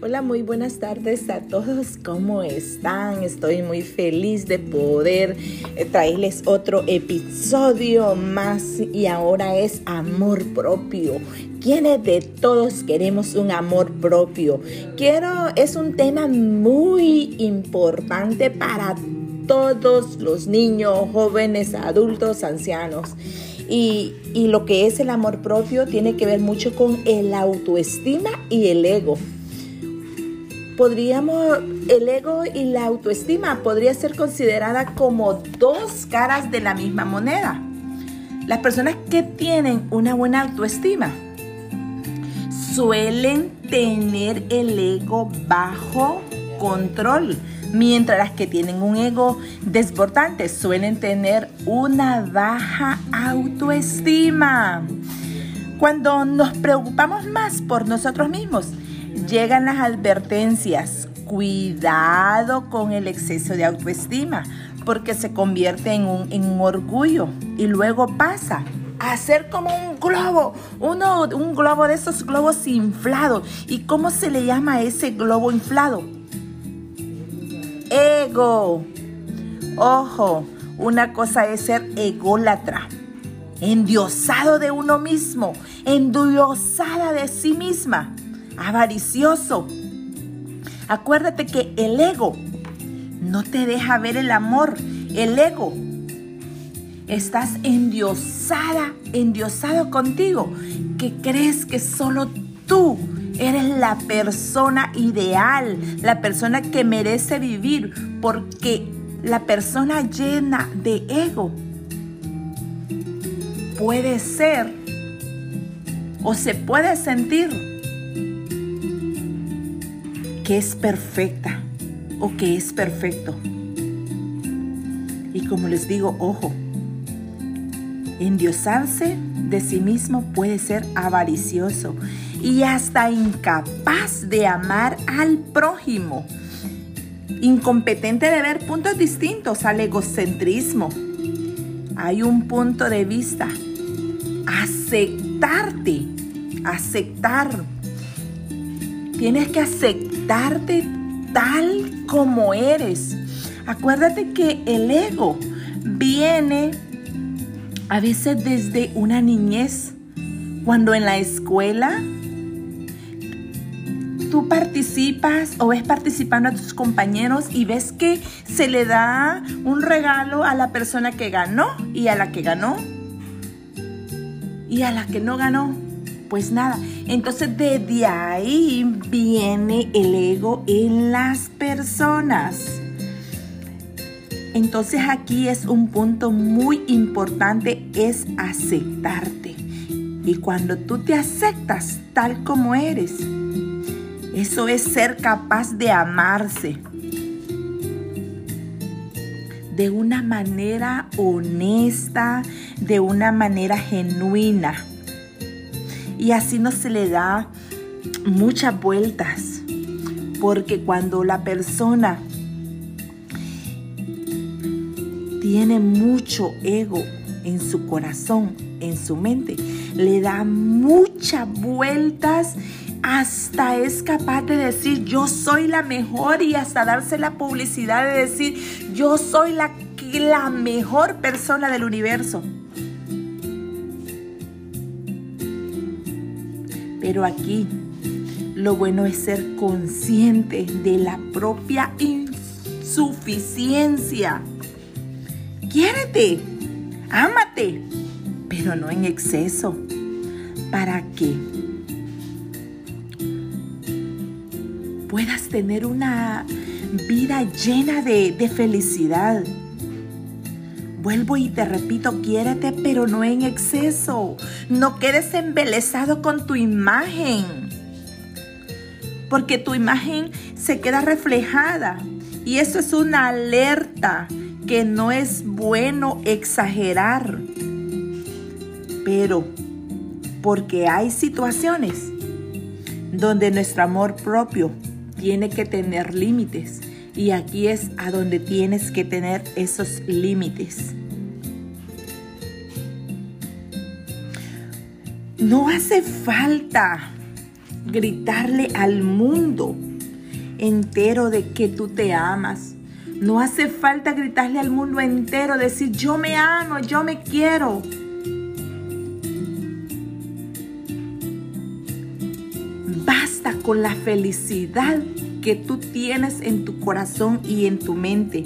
Hola, muy buenas tardes a todos. ¿Cómo están? Estoy muy feliz de poder eh, traerles otro episodio más y ahora es amor propio. ¿Quiénes de todos queremos un amor propio? Quiero, es un tema muy importante para todos los niños, jóvenes, adultos, ancianos. Y, y, lo que es el amor propio tiene que ver mucho con el autoestima y el ego podríamos, el ego y la autoestima podría ser considerada como dos caras de la misma moneda. Las personas que tienen una buena autoestima suelen tener el ego bajo control, mientras las que tienen un ego desbordante suelen tener una baja autoestima. Cuando nos preocupamos más por nosotros mismos, llegan las advertencias. Cuidado con el exceso de autoestima, porque se convierte en un, en orgullo y luego pasa a ser como un globo, uno, un globo de esos globos inflados. ¿Y cómo se le llama a ese globo inflado? Ego. Ojo, una cosa es ser ególatra, endiosado de uno mismo, endiosada de sí misma avaricioso. Acuérdate que el ego no te deja ver el amor. El ego. Estás endiosada, endiosado contigo, que crees que solo tú eres la persona ideal, la persona que merece vivir, porque la persona llena de ego puede ser o se puede sentir que es perfecta o que es perfecto. Y como les digo, ojo, endiosarse de sí mismo puede ser avaricioso y hasta incapaz de amar al prójimo, incompetente de ver puntos distintos al egocentrismo. Hay un punto de vista, aceptarte, aceptar. Tienes que aceptar darte tal como eres. Acuérdate que el ego viene a veces desde una niñez, cuando en la escuela tú participas o ves participando a tus compañeros y ves que se le da un regalo a la persona que ganó y a la que ganó y a la que no ganó. Pues nada, entonces desde ahí viene el ego en las personas. Entonces aquí es un punto muy importante, es aceptarte. Y cuando tú te aceptas tal como eres, eso es ser capaz de amarse de una manera honesta, de una manera genuina y así no se le da muchas vueltas. Porque cuando la persona tiene mucho ego en su corazón, en su mente, le da muchas vueltas hasta es capaz de decir yo soy la mejor y hasta darse la publicidad de decir yo soy la, la mejor persona del universo. Pero aquí lo bueno es ser consciente de la propia insuficiencia. Quiérete, ámate, pero no en exceso. ¿Para que puedas tener una vida llena de, de felicidad? Vuelvo y te repito, quiérete, pero no en exceso. No quedes embelesado con tu imagen. Porque tu imagen se queda reflejada. Y eso es una alerta que no es bueno exagerar. Pero porque hay situaciones donde nuestro amor propio tiene que tener límites y aquí es a donde tienes que tener esos límites. No hace falta gritarle al mundo entero de que tú te amas. No hace falta gritarle al mundo entero, decir yo me amo, yo me quiero. Basta con la felicidad que tú tienes en tu corazón y en tu mente.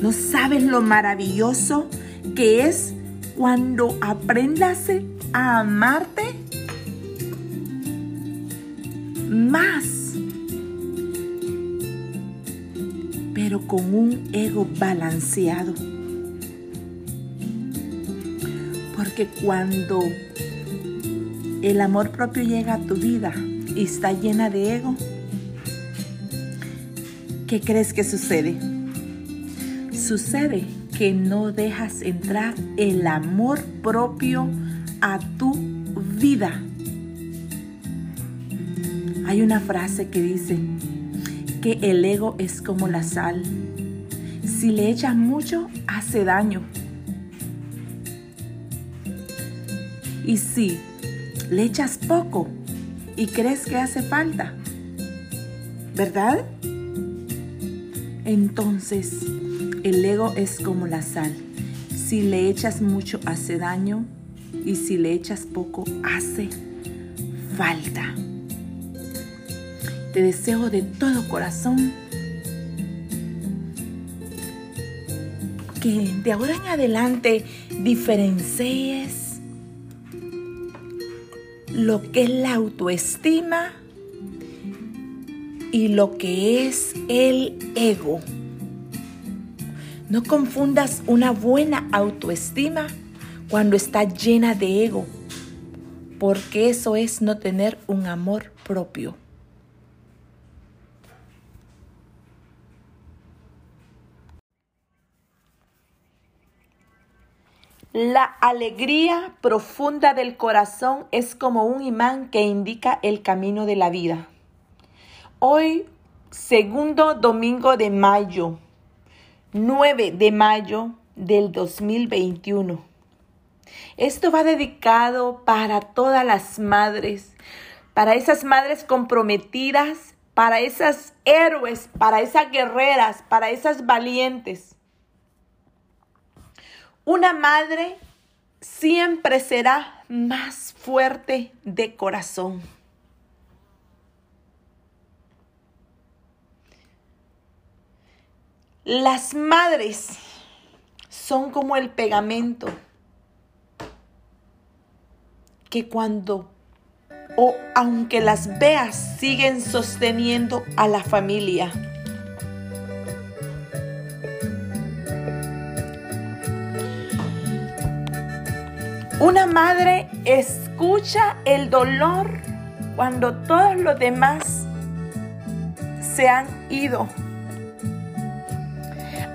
¿No sabes lo maravilloso que es cuando aprendas a amarte más, pero con un ego balanceado. Porque cuando el amor propio llega a tu vida y está llena de ego, ¿qué crees que sucede? Sucede que no dejas entrar el amor propio a tu vida. Hay una frase que dice que el ego es como la sal. Si le echas mucho, hace daño. Y si le echas poco y crees que hace falta, ¿verdad? Entonces, el ego es como la sal. Si le echas mucho hace daño y si le echas poco hace falta. Te deseo de todo corazón que de ahora en adelante diferencies lo que es la autoestima y lo que es el ego. No confundas una buena autoestima cuando está llena de ego, porque eso es no tener un amor propio. La alegría profunda del corazón es como un imán que indica el camino de la vida. Hoy, segundo domingo de mayo, 9 de mayo del 2021. Esto va dedicado para todas las madres, para esas madres comprometidas, para esas héroes, para esas guerreras, para esas valientes. Una madre siempre será más fuerte de corazón. Las madres son como el pegamento que cuando o aunque las veas siguen sosteniendo a la familia. Una madre escucha el dolor cuando todos los demás se han ido.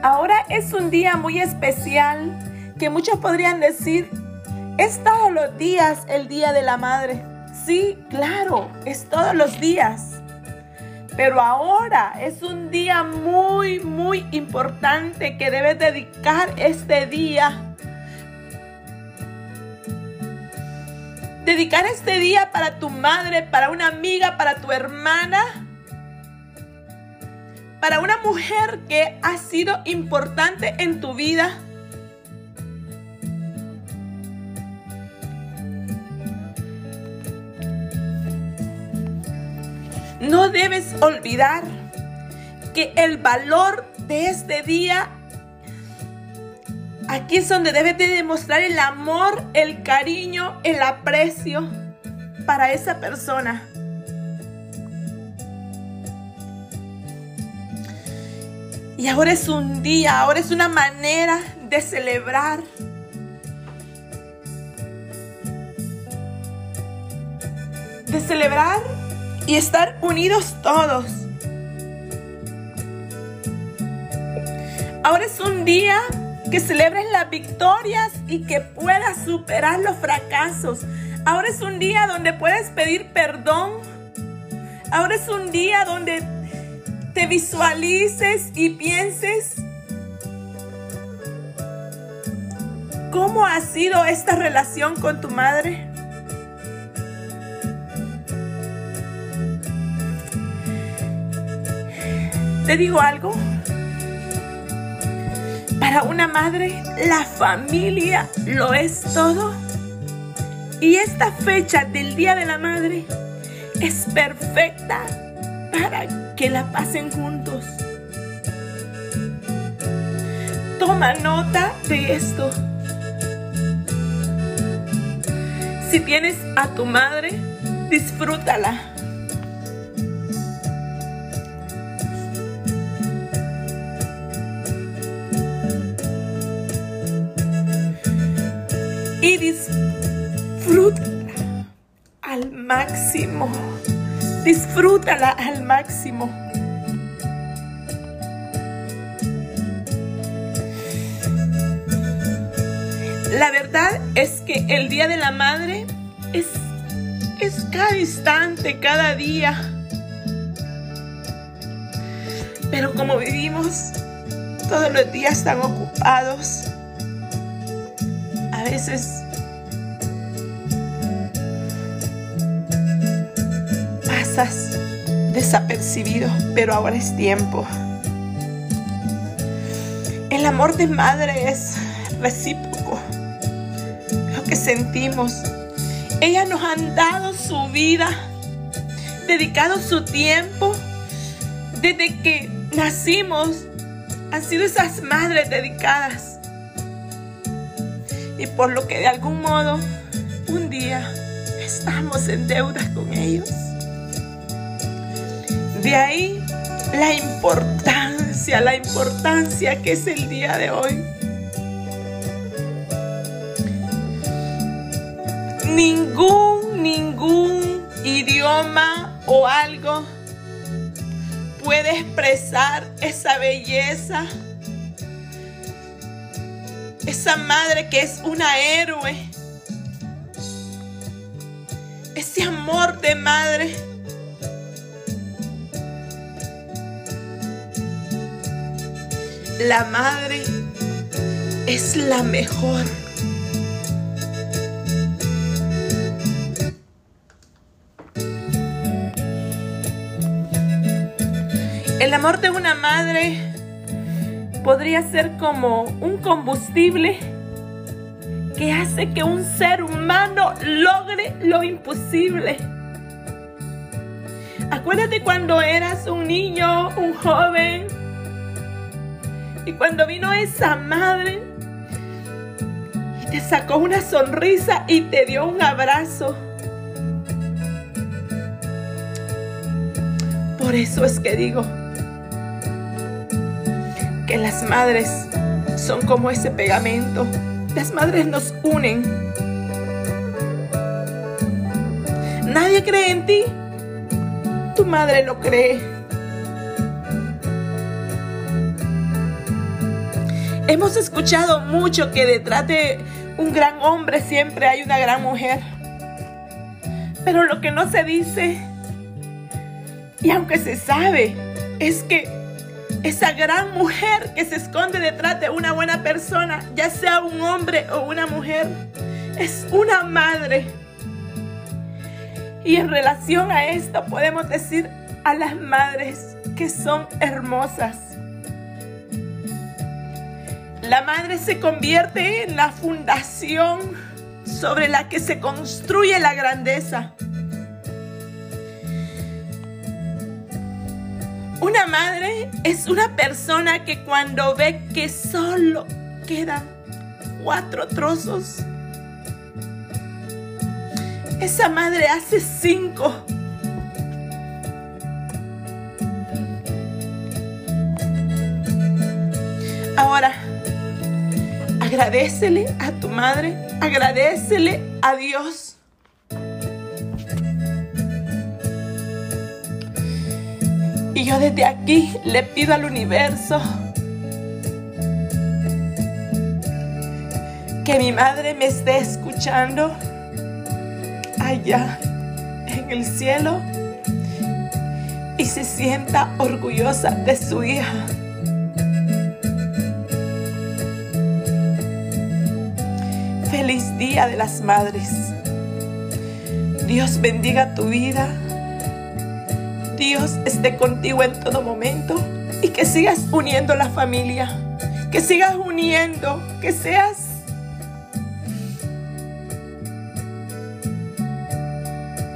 Ahora es un día muy especial que muchos podrían decir, es todos los días el Día de la Madre. Sí, claro, es todos los días. Pero ahora es un día muy, muy importante que debes dedicar este día. Dedicar este día para tu madre, para una amiga, para tu hermana para una mujer que ha sido importante en tu vida? No debes olvidar que el valor de este día, aquí es donde debes de demostrar el amor, el cariño, el aprecio para esa persona. Y ahora es un día, ahora es una manera de celebrar. De celebrar y estar unidos todos. Ahora es un día que celebres las victorias y que puedas superar los fracasos. Ahora es un día donde puedes pedir perdón. Ahora es un día donde te visualices y pienses ¿Cómo ha sido esta relación con tu madre? Te digo algo. Para una madre, la familia lo es todo. Y esta fecha del Día de la Madre es perfecta para que la pasen juntos. Toma nota de esto. Si tienes a tu madre, disfrútala. Y disfrútala al máximo. Disfrútala al máximo. La verdad es que el Día de la Madre es, es cada instante, cada día. Pero como vivimos todos los días tan ocupados, a veces pasas desapercibido, pero ahora es tiempo. El amor de madre es recíproco que sentimos. Ellas nos han dado su vida, dedicado su tiempo. Desde que nacimos, han sido esas madres dedicadas. Y por lo que de algún modo, un día, estamos en deuda con ellos. De ahí la importancia, la importancia que es el día de hoy. Ningún, ningún idioma o algo puede expresar esa belleza. Esa madre que es una héroe. Ese amor de madre. La madre es la mejor. El amor de una madre podría ser como un combustible que hace que un ser humano logre lo imposible. Acuérdate cuando eras un niño, un joven, y cuando vino esa madre y te sacó una sonrisa y te dio un abrazo. Por eso es que digo, que las madres son como ese pegamento. Las madres nos unen. Nadie cree en ti. Tu madre lo cree. Hemos escuchado mucho que detrás de un gran hombre siempre hay una gran mujer. Pero lo que no se dice, y aunque se sabe, es que esa gran mujer que se esconde detrás de una buena persona, ya sea un hombre o una mujer, es una madre. Y en relación a esto podemos decir a las madres que son hermosas. La madre se convierte en la fundación sobre la que se construye la grandeza. Una madre es una persona que cuando ve que solo quedan cuatro trozos, esa madre hace cinco. Ahora, agradecele a tu madre, agradecele a Dios yo desde aquí le pido al universo que mi madre me esté escuchando allá en el cielo y se sienta orgullosa de su hija. Feliz Día de las Madres. Dios bendiga tu vida. Dios esté contigo en todo momento y que sigas uniendo la familia. Que sigas uniendo, que seas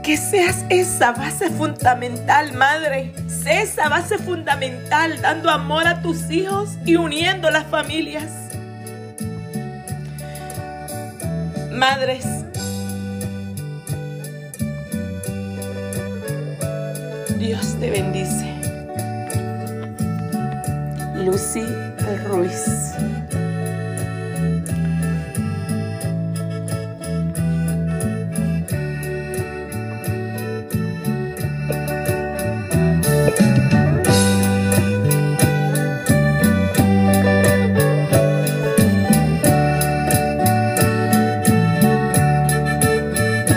que seas esa base fundamental, madre. Sé esa base fundamental, dando amor a tus hijos y uniendo las familias. Madres, Dios te bendice. Lucy Ruiz.